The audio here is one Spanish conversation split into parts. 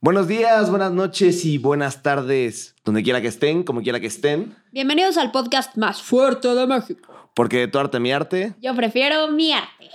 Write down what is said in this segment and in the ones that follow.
Buenos días, buenas noches y buenas tardes, donde quiera que estén, como quiera que estén, Bienvenidos al podcast más fuerte de México. porque de tu arte mi arte. Yo prefiero mi arte,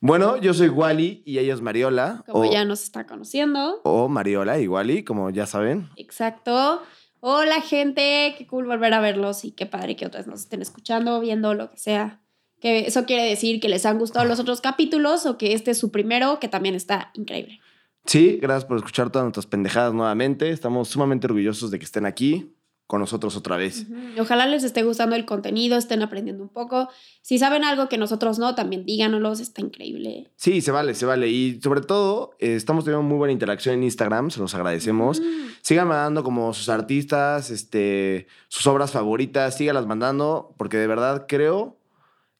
Bueno, yo soy Wally y ella es Mariola. como o, ya nos está conociendo. o Mariola y Wally, como ya saben. Exacto. Hola gente, qué cool volver a verlos y qué padre que otras nos estén escuchando, viendo, lo que sea. Que eso quiere decir que les han gustado los otros capítulos o que este es su primero, que también está increíble. Sí, gracias por escuchar todas nuestras pendejadas nuevamente. Estamos sumamente orgullosos de que estén aquí con nosotros otra vez. Ojalá les esté gustando el contenido, estén aprendiendo un poco. Si saben algo que nosotros no, también díganoslos, está increíble. Sí, se vale, se vale. Y sobre todo, eh, estamos teniendo muy buena interacción en Instagram, se los agradecemos. Mm. Sigan mandando como sus artistas, este, sus obras favoritas, síganlas mandando, porque de verdad creo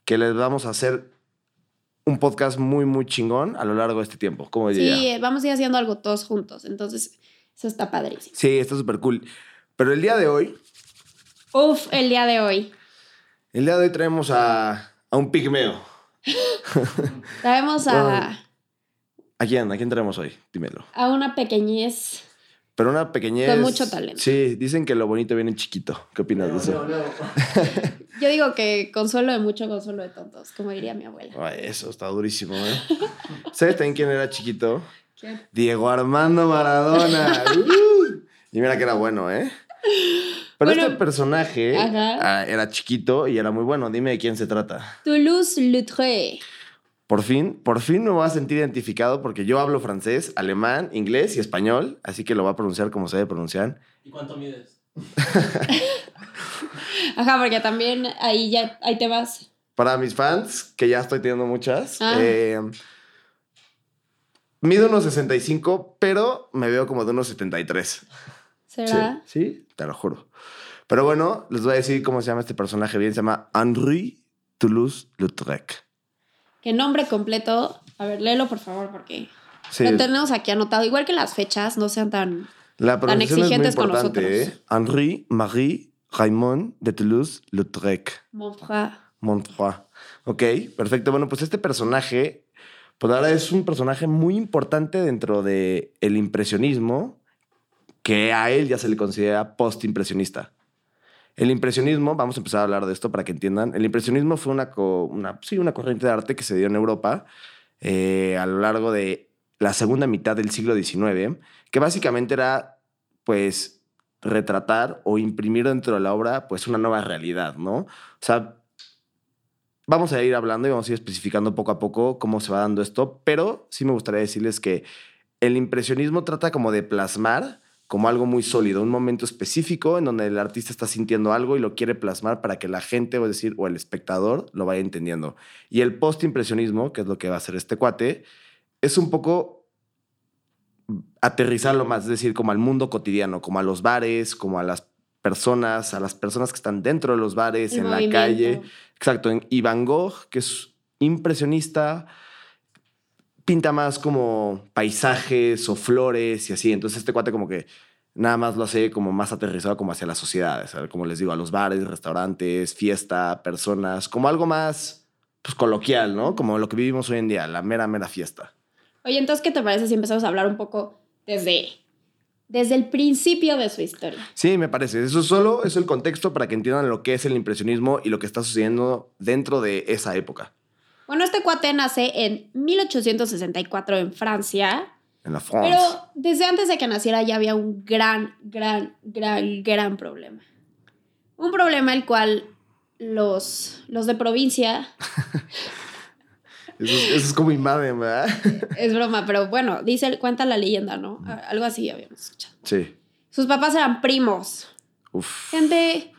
que les vamos a hacer un podcast muy, muy chingón a lo largo de este tiempo. ¿Cómo diría? Sí, eh, vamos a ir haciendo algo todos juntos, entonces eso está padrísimo. Sí, está súper cool. Pero el día de hoy, Uf, el día de hoy. el día de hoy traemos a, a un pigmeo. Traemos a, ¿A quién? ¿A quién traemos hoy? Dímelo. a una pequeñez. Pero una pequeñez. Con mucho talento. Sí, dicen que lo bonito viene chiquito. ¿Qué opinas de eso? Yo digo que consuelo de mucho, consuelo de tontos, como diría mi abuela. Ay, eso está durísimo, ¿eh? ¿Sabes también quién era chiquito? ¿Quién? Diego Armando Maradona. Uh, y mira que era bueno, ¿eh? Pero Bueno, este personaje ajá. ah, era chiquito y era muy bueno. Dime de quién se trata. Toulouse-Lautrec. Por fin, por fin me voy a sentir identificado porque yo hablo francés, alemán, inglés y español, así que lo voy a pronunciar como se debe pronunciar. ¿Y cuánto mides? Ajá, porque también ahí ya ahí te vas. Para mis fans, que ya estoy teniendo muchas, Ah. eh, mido unos 65, pero me veo como de unos 73. ¿Será? Sí, sí, te lo juro. Pero bueno, les voy a decir cómo se llama este personaje bien. Se llama Henri Toulouse-Lautrec. ¿Qué nombre completo? A ver, léelo por favor, porque Sí, lo tenemos aquí anotado. Igual que las fechas, no sean tan. la pronunciación es muy exigentes con nosotros. ¿eh? Henri Marie Raymond de Toulouse-Lautrec. Mon frère. Montreux. Ok, perfecto. Bueno, pues este personaje, pues ahora es un personaje muy importante dentro del el impresionismo, que a él ya se le considera post-impresionista. El impresionismo, vamos a empezar a hablar de esto para que entiendan. El impresionismo fue una, sí, una corriente de arte que se dio en Europa eh, a lo largo de la segunda mitad del siglo XIX, que básicamente era, pues, retratar o imprimir dentro de la obra, pues, una nueva realidad, ¿no? O sea, vamos a ir hablando y vamos a ir especificando poco a poco cómo se va dando esto, pero sí me gustaría decirles que el impresionismo trata como de plasmar como algo muy sólido, un momento específico en donde el artista está sintiendo algo y lo quiere plasmar para que la gente, o decir, o el espectador lo vaya entendiendo. Y el post-impresionismo, que es lo que va a hacer este cuate, es un poco aterrizarlo más, es decir, como al mundo cotidiano, como a los bares, como a las personas, a las personas que están dentro de los bares, El en movimiento. la calle. Exacto, y Van Gogh, que es impresionista, pinta más como paisajes o flores y así. Entonces este cuate como que nada más lo hace como más aterrizado como hacia la sociedad, ¿sabes? como les digo, a los bares, restaurantes, fiesta, personas, como algo más pues, coloquial, ¿no? Como lo que vivimos hoy en día, la mera, mera fiesta. Oye, entonces, ¿qué te parece si empezamos a hablar un poco desde, desde el principio de su historia? Sí, me parece. Eso solo es el contexto para que entiendan lo que es el impresionismo y lo que está sucediendo dentro de esa época, Bueno, este cuate nace en 1864 en Francia, en la France. pero desde antes de que naciera ya había un gran, gran, gran, gran problema. Un problema el cual los, los de provincia, Eso, es, eso es como invaden, ¿verdad? es broma, pero bueno, dice, cuenta la leyenda, ¿no? Algo así habíamos escuchado. Sí. Sus papás eran primos. Uf. Gente,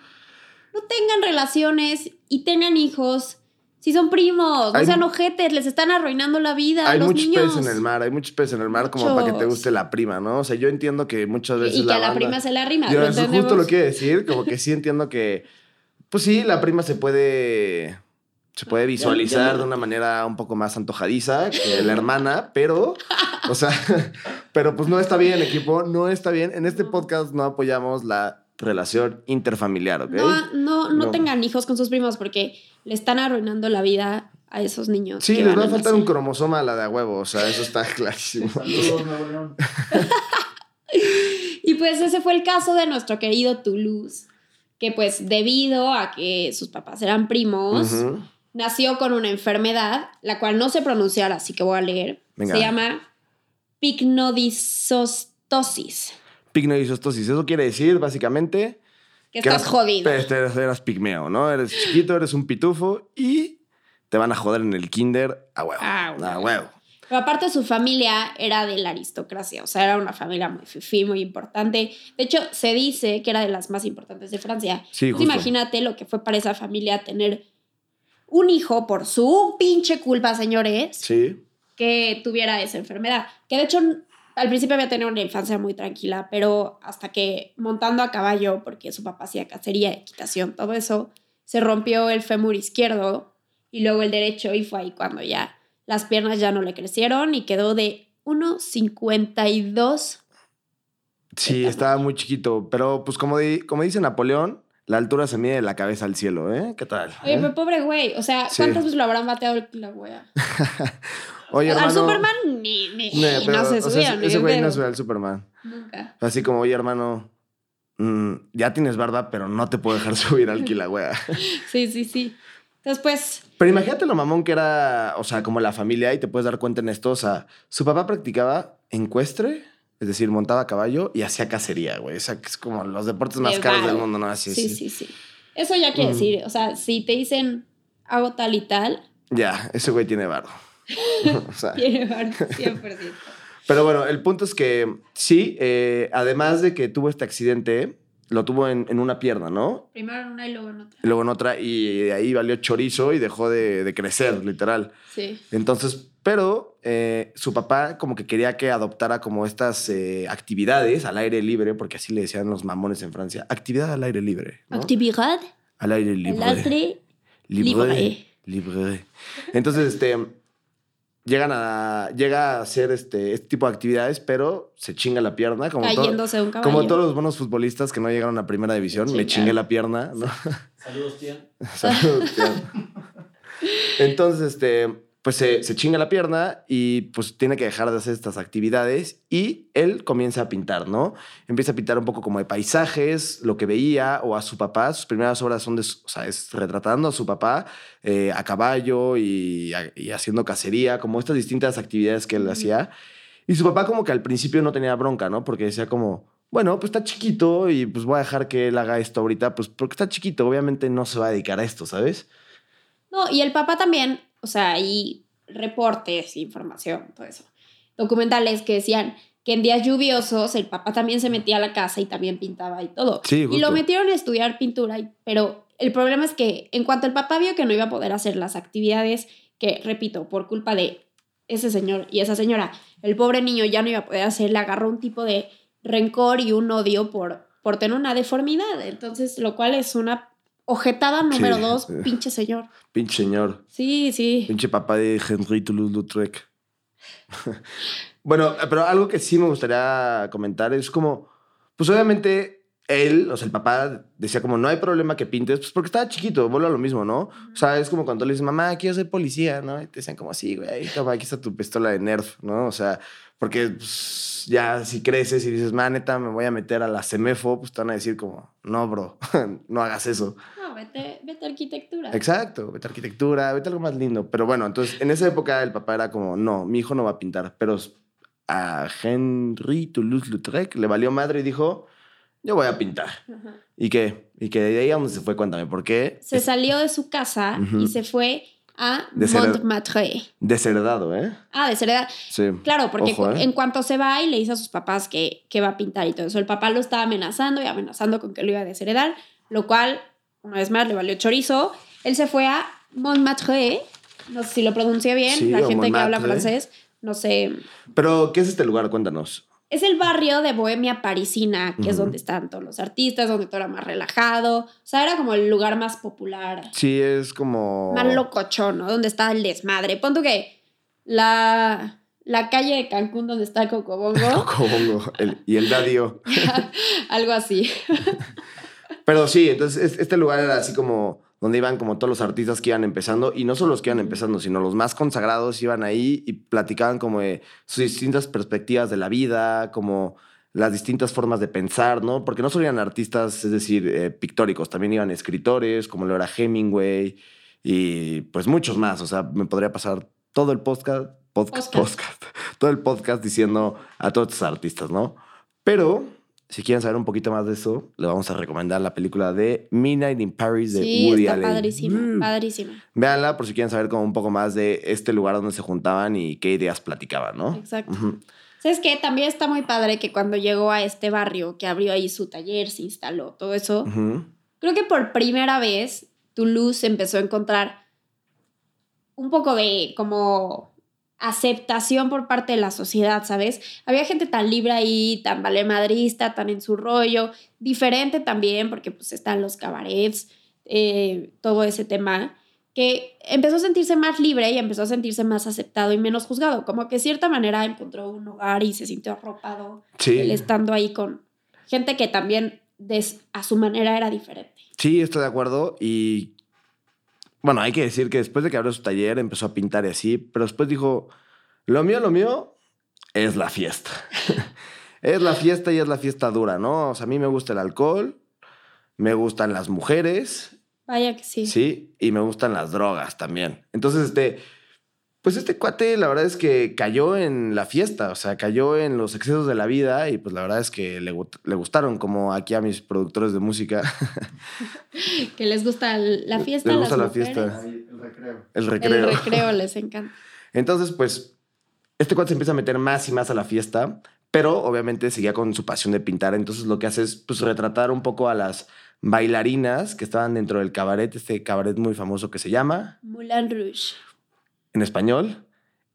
no tengan relaciones y tengan hijos si son primos. Hay no sean ojetes, les están arruinando la vida a Hay los muchos niños. peces en el mar, hay muchos peces en el mar como para que te Muchos. guste la prima, ¿no? O sea, yo entiendo que muchas veces Y que a la banda- prima se le arrima. Yo ¿lo eso justo lo quiero decir, como que sí entiendo que, pues sí, la prima se puede, se puede visualizar de una manera un poco más antojadiza que la hermana, pero, o sea, pero pues no está bien, equipo, no está bien. En este No. podcast no apoyamos la relación interfamiliar, ¿ok? No, no, no, No. tengan hijos con sus primos porque le están arruinando la vida a esos niños. Sí, les va a faltar un cromosoma a la de a huevo, o sea, eso está clarísimo. Y pues ese fue el caso de nuestro querido Toulouse, que pues debido a que sus papás eran primos, nació con una enfermedad, la cual no sé pronunciar, así que voy a leer. Venga. Se llama picnodisostosis. Pignoisostosis, eso quiere decir básicamente Que que estás eras- jodido. Eras, eras- pigmeo, ¿no? Eres chiquito, eres un pitufo y te van a joder en el kinder a huevo. Ah, A huevo. Pero aparte su familia era de la aristocracia, o sea, era una familia muy fifí, muy importante. De hecho, se dice que era de las más importantes de Francia. Sí, Entonces, imagínate lo que fue para esa familia tener un hijo por su pinche culpa, señores, Sí. que tuviera esa enfermedad. Que de hecho al principio había tenido una infancia muy tranquila, pero hasta que montando a caballo, porque su papá hacía cacería, equitación, todo eso, se rompió el fémur izquierdo y luego el derecho y fue ahí cuando ya las piernas ya no le crecieron y quedó de 1,52. Sí, estaba muy chiquito. Pero pues como, di- como dice Napoleón, la altura se mide de la cabeza al cielo, ¿eh? ¿Qué tal? Oye, ¿Eh? pero pobre güey, o sea, Sí. ¿cuántas veces lo habrán bateado la wea? Oye, hermano. Al Superman ni, ni, Ne, pero, no se o sea, ni ese güey no sube al Superman. Nunca. Así como, oye, hermano, mm, ya tienes barba, pero no te puedo dejar subir al Kilauea. Sí, sí, sí. Entonces, pues, Pero imagínate lo mamón que era, o sea, como la familia, y te puedes dar cuenta en esto. O sea, su papá practicaba encuestre, es decir, montaba a caballo y hacía cacería, güey. O sea, que es como los deportes más De caros del mundo, ¿no? Así Sí, es. sí, sí. Eso ya quiere Mm. decir, o sea, si te dicen hago tal y tal, Ya, ese güey tiene barro. o sea, tiene valor 100%. pero bueno, el punto es que sí, eh, además de que tuvo este accidente, lo tuvo en, en una pierna, ¿no? Primero en una y luego en otra. Y luego en otra, y de ahí valió chorizo y dejó de, de crecer, literal. Sí. Entonces, pero eh, su papá como que quería que adoptara como estas eh, actividades al aire libre, porque así le decían los mamones en Francia, actividad al aire libre. ¿no? Actividad al aire al libre. aire Libre. libre. Libre. Entonces, este, llegan a, llega a hacer este, este tipo de actividades, pero se chinga la pierna, como, todo- cayéndose de un caballo. como todos los buenos futbolistas que no llegaron a primera división, me chingué la pierna, ¿no? Saludos, Tian. Saludos, tía. Entonces, este, pues se, se chinga la pierna y pues tiene que dejar de hacer estas actividades y él comienza a pintar, ¿no? Empieza a pintar un poco como de paisajes, lo que veía o a su papá. Sus primeras obras son de, o sea, es retratando a su papá eh, a caballo y, a- y haciendo cacería, como estas distintas actividades que él hacía. Y su papá como que al principio no tenía bronca, ¿no? Porque decía como, bueno, pues está chiquito y pues voy a dejar que él haga esto ahorita, pues porque está chiquito, obviamente no se va a dedicar a esto, ¿sabes? No, y el papá también, o sea, hay reportes, información, todo eso. Documentales que decían que en días lluviosos el papá también se metía a la casa y también pintaba y todo. Sí, y lo metieron a estudiar pintura, y- pero el problema es que en cuanto el papá vio que no iba a poder hacer las actividades, que repito, por culpa de ese señor y esa señora, el pobre niño ya no iba a poder hacer, le agarró un tipo de rencor y un odio por, por tener una deformidad. Entonces, lo cual es una ojetada número Sí, dos, pinche señor. Pinche señor. Sí, sí. Pinche papá de Henry Toulouse-Lautrec. bueno, pero algo que sí me gustaría comentar es como, pues obviamente él, o sea, el papá decía como, no hay problema que pintes, pues porque estaba chiquito, vuelvo a lo mismo, ¿no? O sea, es como cuando le dices, mamá, quiero ser policía, ¿no? Y te dicen como, sí, güey, toma, aquí está tu pistola de Nerf, ¿no? O sea, porque pues, ya si creces y dices, ma, neta, me voy a meter a la CEMEFO, pues te van a decir como, no, bro, no hagas eso. No, vete, vete a arquitectura. Exacto, vete a arquitectura, vete a algo más lindo. Pero bueno, entonces en esa época el papá era como, no, mi hijo no va a pintar. Pero a Henry Toulouse-Lautrec le valió madre y dijo, yo voy a pintar. Ajá. ¿Y qué? ¿Y que de ahí a dónde se fue? Cuéntame, ¿por qué? Se Es salió de su casa y se fue a Montmartre. desheredado, ¿eh? Ah, de Cereda. Sí. Claro, porque Ojo, ¿eh? en cuanto se va y le dice a sus papás que, que va a pintar y todo eso, el papá lo estaba amenazando y amenazando con que lo iba a desheredar, lo cual, una vez más, le valió chorizo. Él se fue a Montmartre, no sé si lo pronuncié bien, Sí, la gente que habla francés, no sé. Pero, ¿qué es este lugar? Cuéntanos. Es el barrio de Bohemia parisina, que es donde están todos los artistas, donde todo era más relajado. O sea, era como el lugar más popular. Sí, es como... más locochón, ¿no? Donde está el desmadre. Pon tú que la, la calle de Cancún donde está Cocobongo, Cocobongo. El- y el dadio. algo así. Pero sí, entonces es- este lugar era así como donde iban como todos los artistas que iban empezando y no solo los que iban empezando, sino los más consagrados iban ahí y platicaban como de sus distintas perspectivas de la vida, como las distintas formas de pensar, ¿no? Porque no solo iban artistas, es decir, eh, pictóricos, también iban escritores, como lo era Hemingway y pues muchos más. O sea, me podría pasar todo el podcast, podcast, Podcast. podcast, todo el podcast diciendo a todos estos artistas, ¿no? Pero si quieren saber un poquito más de eso, le vamos a recomendar la película de Midnight in Paris de Sí, Woody está Allen. padrísima, Mm. padrísima. Véanla por si quieren saber como un poco más de este lugar donde se juntaban y qué ideas platicaban, ¿no? Exacto. Ujú. ¿Sabes qué? También está muy padre que cuando llegó a este barrio, que abrió ahí su taller, se instaló, todo eso, creo que por primera vez Toulouse empezó a encontrar un poco de como aceptación por parte de la sociedad, ¿sabes? Había gente tan libre ahí, tan valemadrista, tan en su rollo, diferente también, porque pues están los cabarets, eh, todo ese tema, que empezó a sentirse más libre y empezó a sentirse más aceptado y menos juzgado, como que de cierta manera encontró un hogar y se sintió arropado Sí. él estando ahí con gente que también des- a su manera era diferente. Sí, estoy de acuerdo. Y bueno, hay que decir que después de que abrió su taller empezó a pintar y así, pero después dijo, lo mío, lo mío es la fiesta. es la fiesta y es la fiesta dura, ¿no? O sea, a mí me gusta el alcohol, me gustan las mujeres, Vaya que sí. sí, y me gustan las drogas también. Entonces, este, pues este cuate, la verdad es que cayó en la fiesta, o sea, cayó en los excesos de la vida y pues la verdad es que le, le gustaron, como aquí a mis productores de música, Que les gusta la fiesta, Les las gusta la mujeres. fiesta. El recreo. el recreo les encanta. Entonces, pues, este cuate se empieza a meter más y más a la fiesta, pero obviamente seguía con su pasión de pintar. Entonces, lo que hace es, pues, retratar un poco a las bailarinas que estaban dentro del cabaret, este cabaret muy famoso que se llama, Moulin Rouge. En español,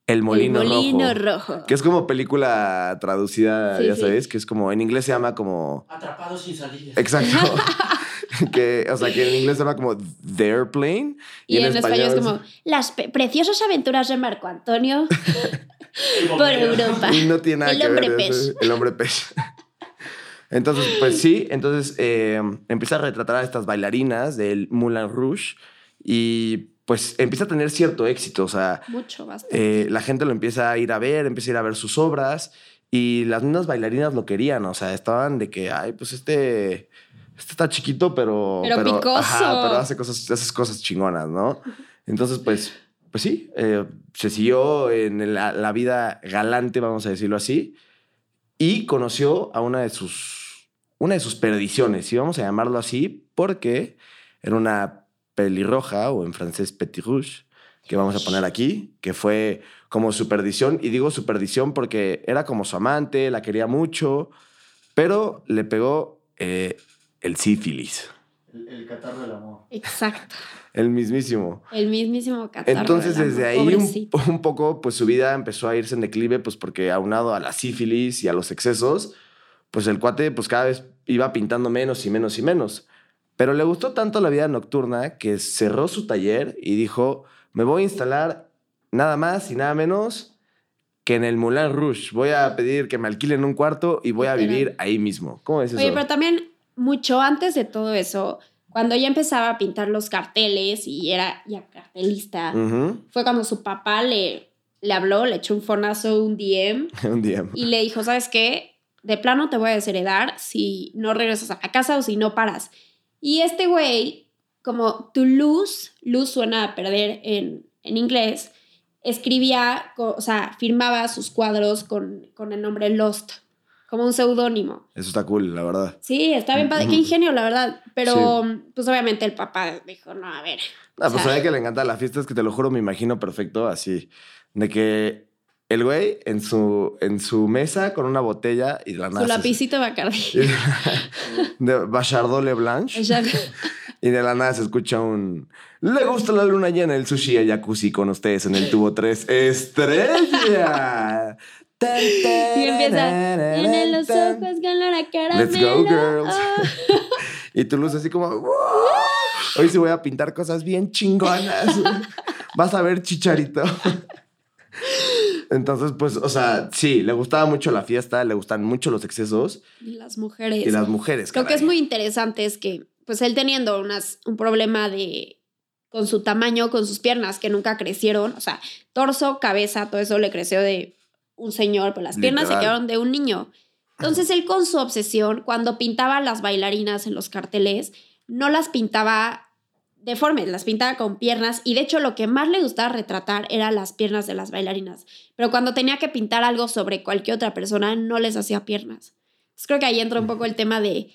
El Molino, el molino Rojo. rojo. Que es como película traducida, Sí, ya sí. sabes, que es como, en inglés se llama como... Atrapado sin salida. Exacto. que, o sea, que en inglés se llama como The Airplane. Y, en, español, es como las pe- preciosas aventuras de Marco Antonio por Europa. Y no tiene nada El que hombre ver. pez. El hombre pez. Entonces, pues sí, entonces eh, empieza a retratar a estas bailarinas del Moulin Rouge y pues empieza a tener cierto éxito. O sea, Mucho, eh, la gente lo empieza a ir a ver, empieza a ir a ver sus obras y las mismas bailarinas lo querían. O sea, estaban de que, ay, pues este, este está chiquito, pero. Pero picoso. pero hace cosas, hace cosas chingonas, ¿no? Entonces, pues, pues sí, eh, se siguió en la, la vida galante, vamos a decirlo así, y conoció a una de sus, una de sus perdiciones, y vamos a llamarlo así, porque era una pelirroja, o en francés petit rouge, que vamos a poner aquí, que fue como su perdición, y digo su perdición porque era como su amante, la quería mucho, pero le pegó eh, el sífilis, El, el catarro del amor. Exacto. el mismísimo. El mismísimo catarro. Entonces, del desde amor, ahí un, un poco, pues su vida empezó a irse en declive, pues porque aunado a la sífilis y a los excesos, pues el cuate, pues cada vez iba pintando menos y menos y menos. Pero le gustó tanto la vida nocturna que cerró su taller y dijo, me voy a instalar nada más y nada menos que en el Moulin Rouge. Voy a pedir que me alquilen un cuarto y voy a vivir ahí mismo. ¿Cómo es eso? Oye, pero también mucho antes de todo eso, cuando ya empezaba a pintar los carteles y era ya cartelista, fue cuando su papá le, le habló, le echó un fonazo, un DM un día. y le dijo, ¿sabes qué? De plano te voy a desheredar si no regresas a la casa o si no paras. Y este güey, como tu luz, luz suena a perder en, en inglés, escribía, o sea, firmaba sus cuadros con, con el nombre Lost, como un seudónimo. Eso está cool, la verdad. Sí, está bien padre, qué ingenio, la verdad. Pero, pues obviamente el papá dijo, no, a ver. Ah, pues sabía que le encanta la fiesta, es que te lo juro, me imagino perfecto así. De que el güey en su, en su mesa con una botella y de la Su nada. se- lapicito Bacardi. de Bachardo Le Blanche. Y de la nada se escucha un. Le gusta la luna llena, el sushi y el jacuzzi con ustedes en el tubo 3. ¡Estrella! Y empieza, tiene los ojos con la cara Let's go, girls. Y tu luz así como, "Wow, hoy sí voy a pintar cosas bien chingonas. Vas a ver, chicharito. Entonces, pues, o sea, sí, le gustaba mucho la fiesta, le gustan mucho los excesos Y las mujeres. y las mujeres. Lo que es muy interesante es que pues él teniendo unas, un problema de con su tamaño, con sus piernas que nunca crecieron, o sea, torso, cabeza, todo eso le creció de un señor, pero las piernas se quedaron de un niño. Entonces él con su obsesión, cuando pintaba las bailarinas en los carteles, no las pintaba deformes, las pintaba con piernas y de hecho lo que más le gustaba retratar era las piernas de las bailarinas. Pero cuando tenía que pintar algo sobre cualquier otra persona, no les hacía piernas. Entonces creo que ahí entra un poco el tema de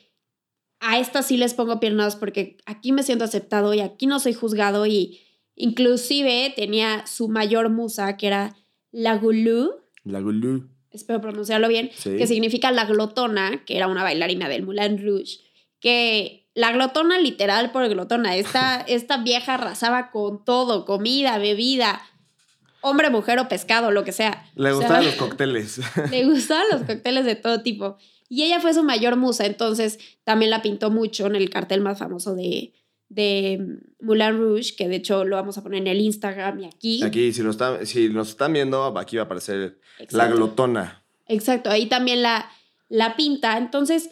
a estas sí les pongo piernas porque aquí me siento aceptado y aquí no soy juzgado y inclusive tenía su mayor musa que era la Gulu, La Gulu. espero pronunciarlo bien, Sí. que significa la glotona, que era una bailarina del Moulin Rouge, que la glotona literal por glotona, esta, esta vieja arrasaba con todo, comida, bebida, hombre, mujer o pescado, lo que sea. Le O sea, gustaban los cócteles. le gustaban los cócteles de todo tipo. Y ella fue su mayor musa, entonces también la pintó mucho en el cartel más famoso de, de Moulin Rouge, que de hecho lo vamos a poner en el Instagram y aquí. Aquí, si nos, están, si nos están viendo, aquí va a aparecer la glotona. Exacto, ahí también la, la pinta. Entonces,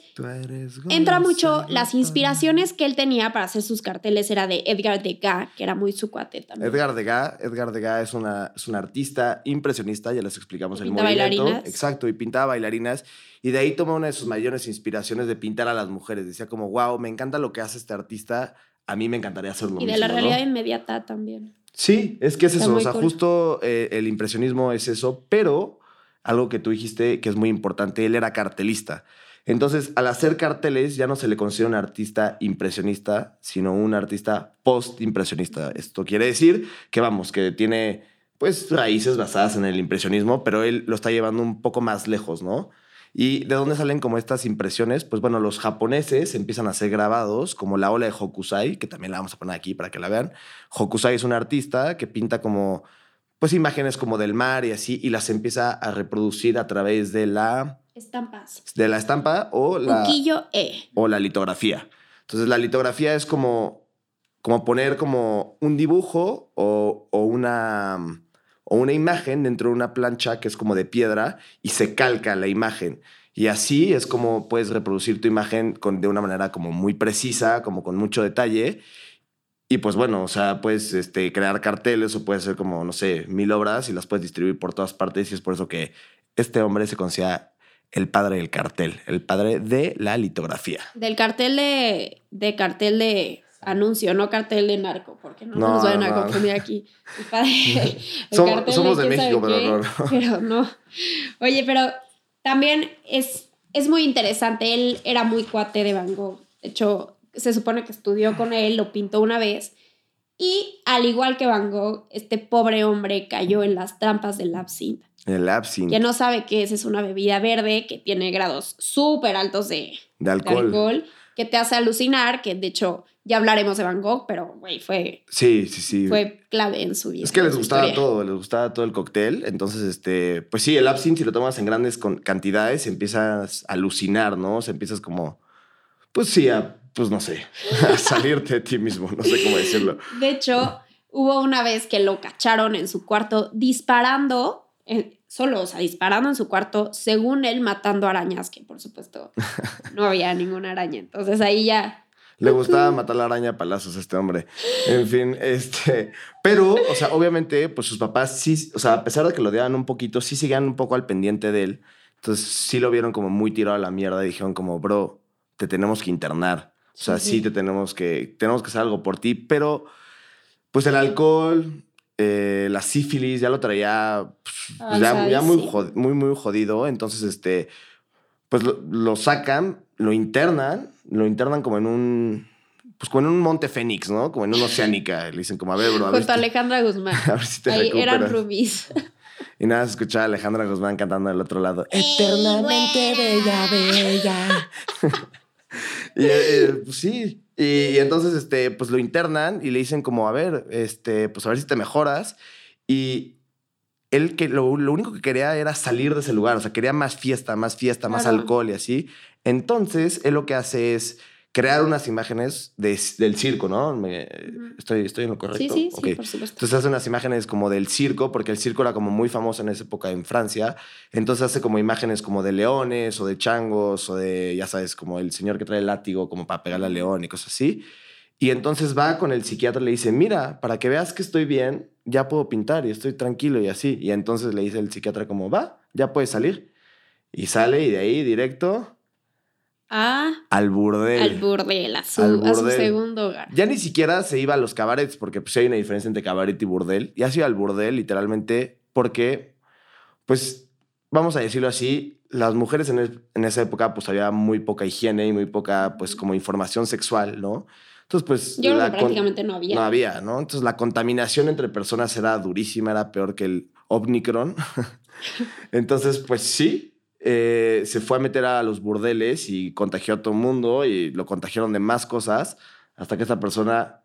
entra mucho las inspiraciones que él tenía para hacer sus carteles era de Edgar Degas, que era muy su cuate también. Edgar Degas, Edgar Degas es, una, es un artista impresionista, ya les explicamos Y el movimiento. bailarinas. Exacto, y pintaba bailarinas. Y de ahí toma una de sus mayores inspiraciones de pintar a las mujeres. Decía como, wow, me encanta lo que hace este artista, a mí me encantaría hacer lo y mismo. de la ¿no?". realidad inmediata también. Sí, es que es Está eso. O sea, cool. justo eh, el impresionismo es eso, pero algo que tú dijiste que es muy importante, él era cartelista. Entonces, al hacer carteles, ya no se le considera un artista impresionista, sino un artista post-impresionista. Esto quiere decir que, vamos, que tiene pues raíces basadas en el impresionismo, pero él lo está llevando un poco más lejos, ¿no? ¿Y de dónde salen como estas impresiones? Pues bueno, los japoneses empiezan a ser grabados, como la ola de Hokusai, que también la vamos a poner aquí para que la vean. Hokusai es un artista que pinta como, pues imágenes como del mar y así, y las empieza a reproducir a través de la, Estampas. de la estampa o la, E. o la litografía. Entonces la litografía es como, como poner como un dibujo o, o una, o una imagen dentro de una plancha que es como de piedra y se calca la imagen. Y así es como puedes reproducir tu imagen con, de una manera como muy precisa, como con mucho detalle. Y pues bueno, o sea, puedes este, crear carteles o puedes hacer como, no sé, mil obras y las puedes distribuir por todas partes. Y es por eso que este hombre se considera el padre del cartel, el padre de la litografía. Del cartel de, de cartel de anuncio, no cartel de narco, porque no, No, nos vayan a confundir aquí. El padre- el Somos- cartel somos de México, pero no. Pero no. Oye, pero también es, es muy interesante. Él era muy cuate de Van Gogh. De hecho, se supone que estudió con él, lo pintó una vez. Y al igual que Van Gogh, este pobre hombre cayó en las trampas del absinthe. El absinthe Que no sabe que esa es una bebida verde que tiene grados súper altos de, de de alcohol. que te hace alucinar, que de hecho ya hablaremos de Van Gogh, pero güey, fue, Sí, sí, sí. fue clave en su vida. es que les gustaba historia. todo, les gustaba todo el cóctel. Entonces, este, pues sí, el absinthe, si lo tomas en grandes con- cantidades, empiezas a alucinar, ¿no? O sea, empiezas como, pues sí, a, pues no sé, a salirte de ti mismo, no sé cómo decirlo. De hecho, hubo una vez que lo cacharon en su cuarto disparando, en- solo, o sea, disparando en su cuarto, según él matando arañas, que por supuesto no había ninguna araña. Entonces ahí ya, Le gustaba matar la araña a palazos a este hombre. En fin, este. Pero, o sea, obviamente, pues sus papás sí, o sea, a pesar de que lo odiaban un poquito, sí seguían un poco al pendiente de él. Entonces sí lo vieron como muy tirado a la mierda y dijeron como, bro, te tenemos que internar. O sea, Sí, sí, sí. te tenemos que, tenemos que hacer algo por ti, pero pues el alcohol, eh, la sífilis, ya lo traía pues, Ay, ya, ¿sabes? ya muy, Sí. jod- muy, muy jodido. Entonces, este, pues lo, lo sacan, lo internan, lo internan como en un, pues como en un monte fénix, ¿no? Como en una oceánica. Le dicen como, a ver, bro, a ver, junto a Alejandra Guzmán. a ver si te Ahí eran recuperas. rubis. Y nada, se escuchaba a Alejandra Guzmán cantando del otro lado. Eternamente bella, bella. y eh, pues sí. Y, y entonces, este, pues lo internan y le dicen como, a ver, este, pues a ver si te mejoras. Y él que lo, lo único que quería era salir de ese lugar. O sea, quería más fiesta, más fiesta, más Claro. alcohol y así. Entonces, él lo que hace es crear unas imágenes de- del circo, ¿no? Me- estoy, estoy en lo correcto. Sí, sí, sí, por supuesto. Entonces hace unas imágenes como del circo, porque el circo era como muy famoso en esa época en Francia. Entonces hace como imágenes como de leones o de changos o de, ya sabes, como el señor que trae el látigo como para pegarle al león y cosas así. Y entonces va con el psiquiatra y le dice, mira, para que veas que estoy bien, ya puedo pintar y estoy tranquilo y así. Y entonces le dice el psiquiatra como, va, ya puedes salir. Y sale y de ahí directo Ah, al burdel. al burdel, a su, Al a su burdel. segundo hogar. Ya ni siquiera se iba a los cabarets, porque pues hay una diferencia entre cabaret y burdel. Ya se iba al burdel, literalmente, porque, pues, vamos a decirlo así, las mujeres en, en esa época, pues había muy poca higiene y muy poca, pues, como información sexual, ¿no? Entonces, pues... Yo creo que prácticamente no había. No había, ¿no? Entonces, la contaminación entre personas era durísima, era peor que el Omicron. Entonces, pues sí, eh, se fue a meter a los burdeles y contagió a todo el mundo y lo contagiaron de más cosas hasta que esta persona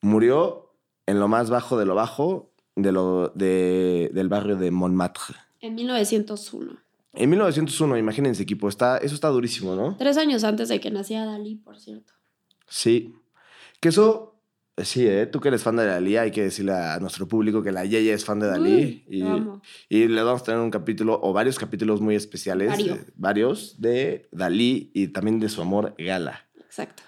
murió en lo más bajo de lo bajo de lo, de- del barrio de Montmartre. En 1901. En 1901, imagínense, equipo, está, eso está durísimo, ¿no? Tres años antes de que naciera Dalí, por cierto. Sí. Que eso, sí, ¿eh? Tú que eres fan de Dalí, hay que decirle a nuestro público que la Yeye es fan de Dalí. Y, y le vamos a tener un capítulo o varios capítulos muy especiales. Vario. eh, varios de Dalí y también de su amor Gala. Exacto.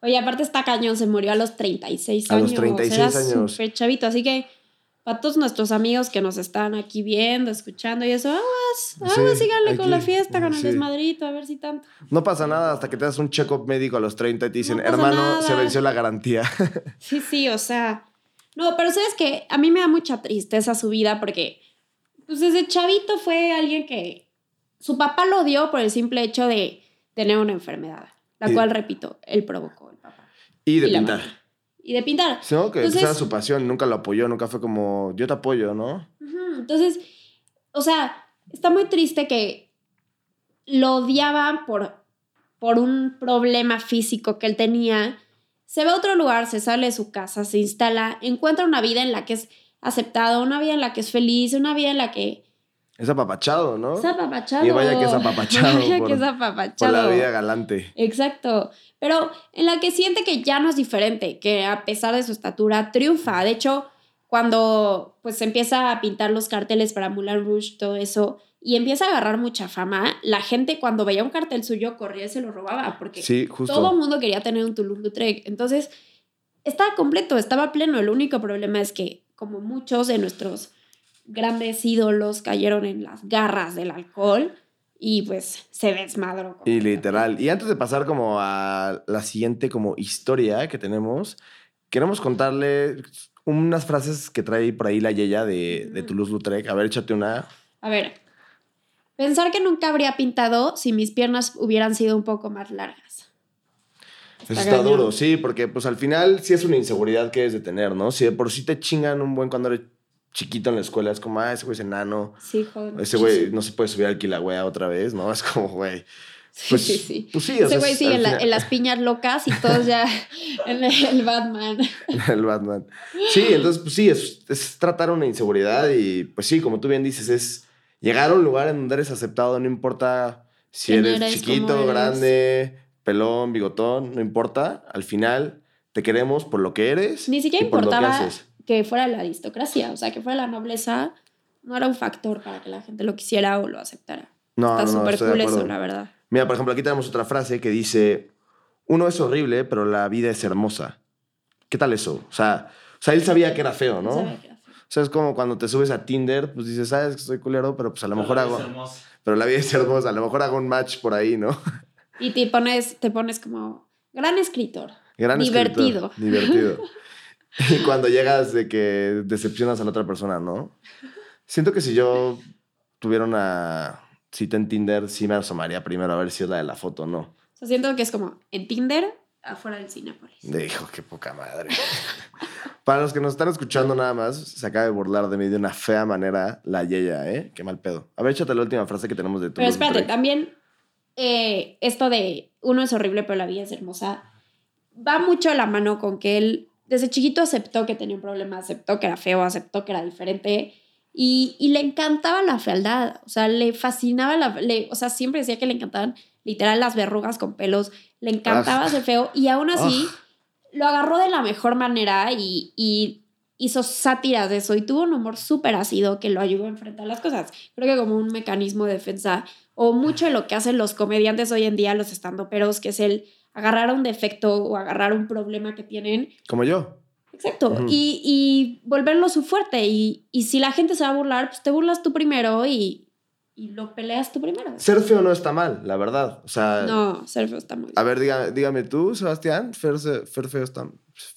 Oye, aparte está cañón, se murió a los 36 A años. los 36 Era años. súper chavito, así que para todos nuestros amigos que nos están aquí viendo, escuchando y eso, aguas, aguas, Sí, síganle con la fiesta, con el sí. desmadrito, a ver si tanto. No pasa nada hasta que te das un check-up médico a los 30 y te dicen, No hermano, nada". se venció la garantía. Sí, sí, o sea. No, pero sabes que a mí me da mucha tristeza su vida porque, pues desde chavito fue alguien que su papá lo dio por el simple hecho de tener una enfermedad, la Y- cual, repito, él provocó el papá. y de Y pintar. Y de pintar. Sí, ¿no? Que Entonces- esa era su pasión, nunca lo apoyó, nunca fue como, yo te apoyo, ¿no? Entonces, o sea, está muy triste que lo odiaban por, por un problema físico que él tenía. Se va a otro lugar, se sale de su casa, se instala, encuentra una vida en la que es aceptado, una vida en la que es feliz, una vida en la que Es apapachado, ¿no? es apapachado. Y vaya que es apapachado Vaya por- que es Por apapachado. la vida galante. Exacto. Pero en la que siente que ya no es diferente, que a pesar de su estatura triunfa. De hecho, cuando pues empieza a pintar los carteles para Moulin Rouge, todo eso, y empieza a agarrar mucha fama, la gente cuando veía un cartel suyo corría y se lo robaba, porque Sí, justo. todo el mundo quería tener un Toulouse-Lautrec. Entonces, estaba completo, estaba pleno. El único problema es que, como muchos de nuestros grandes ídolos cayeron en las garras del alcohol y pues se desmadró. Y literal. Y antes de pasar como a la siguiente como historia que tenemos, queremos contarle unas frases que trae por ahí la Yeya de, de. Toulouse-Lautrec. A ver, échate una. A ver, pensar que nunca habría pintado si mis piernas hubieran sido un poco más largas. Eso está duro, sí, porque pues al final sí es una inseguridad que debes de tener, ¿no? Si de por sí te chingan un buen cuando eres chiquito en la escuela, es como, ah, ese güey es enano, Sí, joder. ese güey no se puede subir al Kilauea otra vez, ¿no? Es como, güey. Sí, Pues sí, sí. Pues sí, o Ese sea, güey al en, la- final- en las piñas locas y todos ya en el, Batman. el Batman. Sí, entonces, pues sí, es, es tratar una inseguridad y, pues sí, como tú bien dices, es llegar a un lugar en donde eres aceptado, no importa si ¿Quién eres, eres? chiquito, grande, pelón, bigotón, no importa. Al final te queremos por lo que eres. Ni siquiera y por lo que importaba haces. Que fuera la aristocracia, o sea, que fuera la nobleza, no era un factor para que la gente lo quisiera o lo aceptara. No, Está no, no, súper cool eso, la verdad. Mira, por ejemplo, aquí tenemos otra frase que dice, uno es horrible, pero la vida es hermosa. ¿Qué tal eso? O sea, o sea él sabía que era feo, ¿no? Sabía que era feo. O sea, es como cuando te subes a Tinder, pues dices, sabes que soy culero, pero pues a lo mejor Pero hago... es. Pero la vida es hermosa, a lo mejor hago un match por ahí, ¿no? Y te pones, te pones como gran escritor. Gran Divertido. escritor, divertido. y cuando llegas de que decepcionas a la otra persona, ¿no? Siento que si yo tuviera una cita en Tinder, sí me asomaría primero a ver si es la de la foto o no. O sea, siento que es como en Tinder, afuera del Cinépolis. De hijo, qué poca madre. Para los que nos están escuchando nada más, se acaba de burlar de mí de una fea manera la Yeya, ¿eh? Qué mal pedo. A ver, échate la última frase que tenemos de tu Pero espérate, también eh, esto de uno es horrible, pero la vida es hermosa, va mucho a la mano con que él desde chiquito aceptó que tenía un problema, aceptó que era feo, aceptó que era diferente y, y le encantaba la fealdad, o sea, le fascinaba la, le- o sea, siempre decía que le encantaban literal las verrugas con pelos, le encantaba Ah. ser feo y aún así Ah. lo agarró de la mejor manera y, y hizo sátiras de eso y tuvo un humor súper ácido que lo ayudó a enfrentar las cosas. Creo que como un mecanismo de defensa o mucho de lo que hacen los comediantes hoy en día, los estandoperos, que es el agarrar un defecto o agarrar un problema que tienen Como yo. Exacto. Y, y volverlo su fuerte. Y, y si la gente se va a burlar, pues te burlas tú primero y, y lo peleas tú primero. Ser feo no está mal, la verdad. O sea, No, ser feo está muy a ver, diga- dígame tú, Sebastián, fer, se- fer feo está,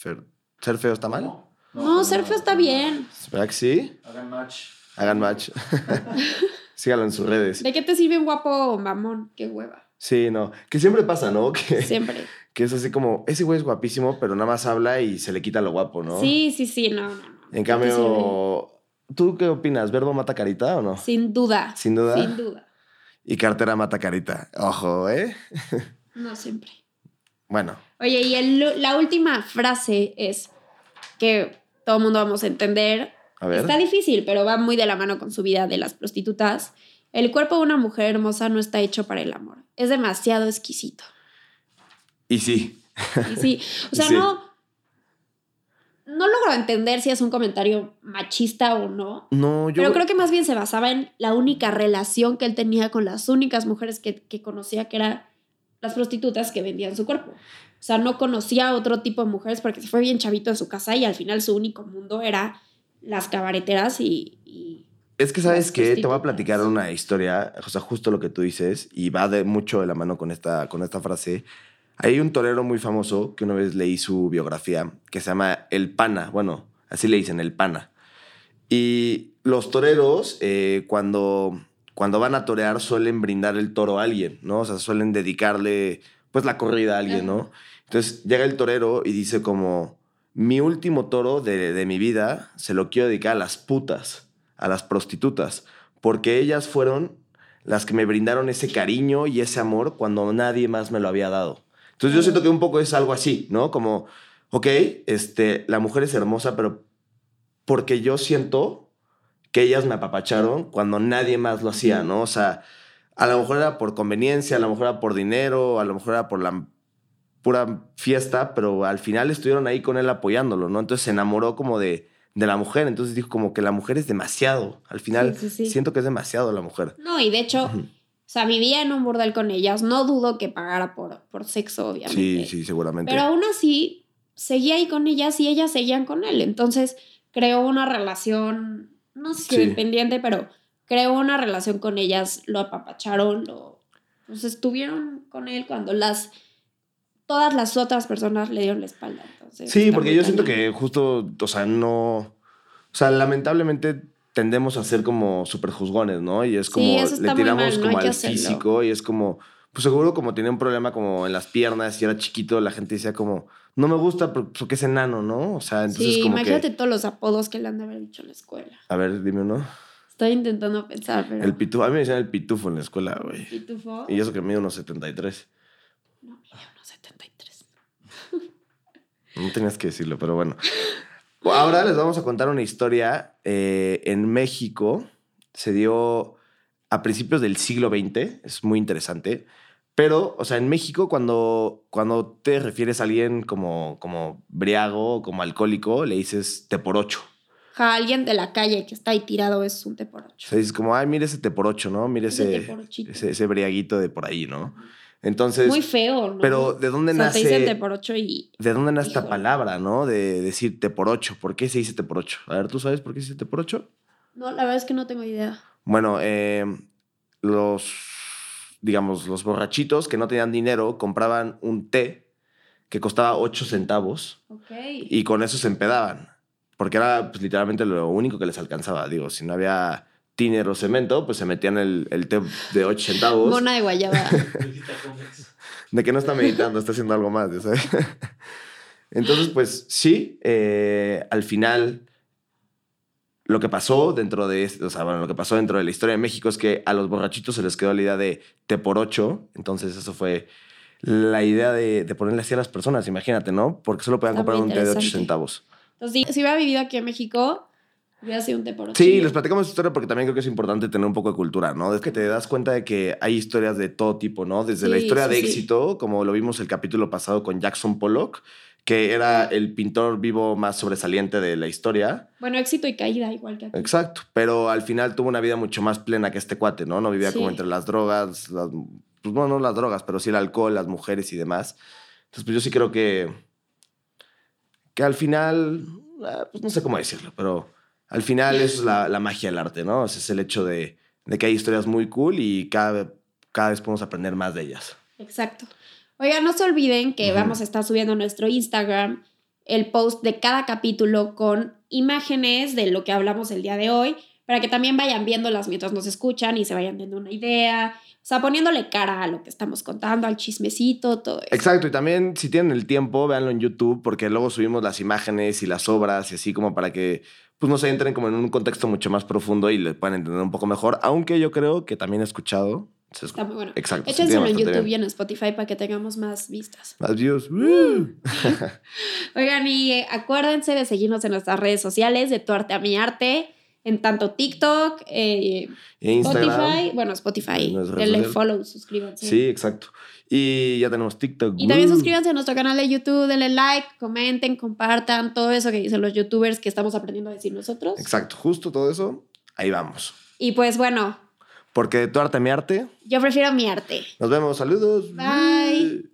fer- ser feo está mal. No, No, ser feo está bien. ¿Verdad que sí? Hagan match. Hagan match. Síganlo en sus redes. ¿De qué te sirve un guapo mamón? Qué hueva. Sí, no. Que siempre pasa, ¿no? Que, Siempre. que es así como, ese güey es guapísimo, pero nada más habla y se le quita lo guapo, ¿no? Sí, sí, sí, no. En ¿De qué cambio, ¿tú qué opinas? ¿Verbo mata carita o no? Sin duda. Sin duda. Sin duda. Y cartera mata carita. Ojo, ¿eh? No siempre. Bueno, Oye, y el- la última frase es que todo el mundo vamos a entender. a ver. Está difícil, pero va muy de la mano con su vida de las prostitutas. El cuerpo de una mujer hermosa no está hecho para el amor. Es demasiado exquisito. Y sí. Y sí, o sea, Sí. no. No logro entender si es un comentario machista o no. No, yo. Pero creo que más bien se basaba en la única relación que él tenía con las únicas mujeres que, que conocía, que eran las prostitutas que vendían su cuerpo. O sea, no conocía a otro tipo de mujeres porque se fue bien chavito en su casa y al final su único mundo era las cabareteras y... y- Es que sabes que te voy a platicar una historia, o sea, justo lo que tú dices, y va de mucho de la mano con esta, con esta frase. Hay un torero muy famoso que una vez leí su biografía, que se llama El Pana. Bueno, así le dicen, El Pana. Y los toreros, eh, cuando, cuando van a torear, suelen brindar el toro a alguien, ¿no? O sea, suelen dedicarle, pues, la corrida a alguien, ¿no? Entonces llega el torero y dice como, mi último toro de, de mi vida se lo quiero dedicar a las putas, a las prostitutas, porque ellas fueron las que me brindaron ese cariño y ese amor cuando nadie más me lo había dado. Entonces yo siento que un poco es algo así, ¿no? Como, ok, este, la mujer es hermosa, pero porque yo siento que ellas me apapacharon cuando nadie más lo hacía, ¿no? O sea, a lo mejor era por conveniencia, a lo mejor era por dinero, a lo mejor era por la pura fiesta, pero al final estuvieron ahí con él apoyándolo, ¿no? Entonces se enamoró como de, de la mujer, entonces dijo como que la mujer es demasiado, al final Sí, sí, sí. siento que es demasiado la mujer. No, y de hecho, o sea, vivía en un burdel con ellas. No dudo que pagara por, por sexo, obviamente. Sí, sí, seguramente. Pero aún así, seguía ahí con ellas y ellas seguían con él. Entonces, creó una relación, no sé si Sí. dependiente, pero creó una relación con ellas, lo apapacharon, lo, pues estuvieron con él cuando las, todas las otras personas le dieron la espalda. Entonces, Sí, porque yo siento que justo, o sea, no. O sea, lamentablemente tendemos a ser como super juzgones, ¿no? Y es Sí, como. eso está le muy tiramos mal, como al físico y es como. Pues seguro como tenía un problema como en las piernas y era chiquito, la gente decía como, no me gusta por- porque es enano, ¿no? O sea, entonces Sí, como imagínate que. todos los apodos que le han de haber dicho en la escuela. A ver, dime uno. Estoy intentando pensar, pero... El pitufo. A mí me decían el pitufo en la escuela, güey. ¿Pitufo? Y eso que mide unos 73. No, 73. No tenías que decirlo, pero bueno. Ahora les vamos a contar una historia. eh, en México se dio a principios del siglo XX, es muy interesante. Pero, o sea, en México, cuando, cuando te refieres a alguien como, como briago o como alcohólico, le dices te por ocho. Ja, alguien de la calle que está ahí tirado es un té por O ocho. sea, dices como, ay, mire ese te por ocho, ¿no? Mire Ese ese, ese briaguito de por ahí, ¿no? Entonces, Muy feo, ¿no? pero ¿de dónde o sea, nace? te dicen té por ocho y... ¿De dónde nace esta palabra, no? De decir te por ocho. ¿Por qué se dice te por ocho? A ver, ¿tú sabes por qué se dice te por ocho? No, la verdad es que no tengo idea. Bueno, eh, los, digamos, los borrachitos que no tenían dinero compraban un té que costaba ocho centavos Ok. y con eso se empedaban. Porque era pues, literalmente lo único que les alcanzaba. Digo, si no había tiner o cemento, pues se metían el, el té de ocho centavos. Mona de guayaba. De que no está meditando, está haciendo algo más. Entonces, pues sí, eh, al final lo que pasó dentro de, o sea, bueno, lo que pasó dentro de la historia de México es que a los borrachitos se les quedó la idea de té por ocho, entonces eso fue la idea de, de ponerle así a las personas, imagínate, ¿no? Porque solo podían Está comprar un té de ocho centavos. Entonces, si hubiera vivido aquí en México, Hubiera sido un té por Sí, les platicamos esta historia porque también creo que es importante tener un poco de cultura, ¿no? Es que te das cuenta de que hay historias de todo tipo, ¿no? Desde la historia sí, de sí. éxito, como lo vimos el capítulo pasado con Jackson Pollock, que era el pintor vivo más sobresaliente de la historia. Bueno, éxito y caída, igual que aquí. Exacto. Pero al final tuvo una vida mucho más plena que este cuate, ¿no? No vivía como entre las drogas, las, pues no, no las drogas, pero sí el alcohol, las mujeres y demás. Entonces, pues yo sí creo que, que al final, ah, pues no sé cómo decirlo, pero al final eso es la, la magia del arte, ¿no? Es el hecho de, de que hay historias muy cool y cada, cada vez podemos aprender más de ellas. Exacto. Oigan, no se olviden que vamos a estar subiendo a nuestro Instagram el post de cada capítulo con imágenes de lo que hablamos el día de hoy, para que también vayan viéndolas mientras nos escuchan y se vayan dando una idea, o sea, poniéndole cara a lo que estamos contando, al chismecito, todo eso. Exacto, y también si tienen el tiempo, véanlo en YouTube, porque luego subimos las imágenes y las obras y así como para que pues no se entren como en un contexto mucho más profundo y le puedan entender un poco mejor, aunque yo creo que también he escuchado. se escu- Está muy bueno. Exacto. se Échenselo en YouTube y en Spotify para que tengamos más vistas. Más views. ¡Woo! Oigan, y eh, acuérdense de seguirnos en nuestras redes sociales, de tu arte a mi arte, en tanto TikTok, eh, e Spotify, bueno, Spotify, denle follow, suscríbanse. Sí, exacto. Y ya tenemos TikTok. Y también suscríbanse a nuestro canal de YouTube, denle like, comenten, compartan, todo eso que dicen los youtubers que estamos aprendiendo a decir nosotros. Exacto, justo todo eso, ahí vamos. Y pues bueno. Porque tu arte mi arte. Yo prefiero mi arte. Nos vemos, saludos. Bye.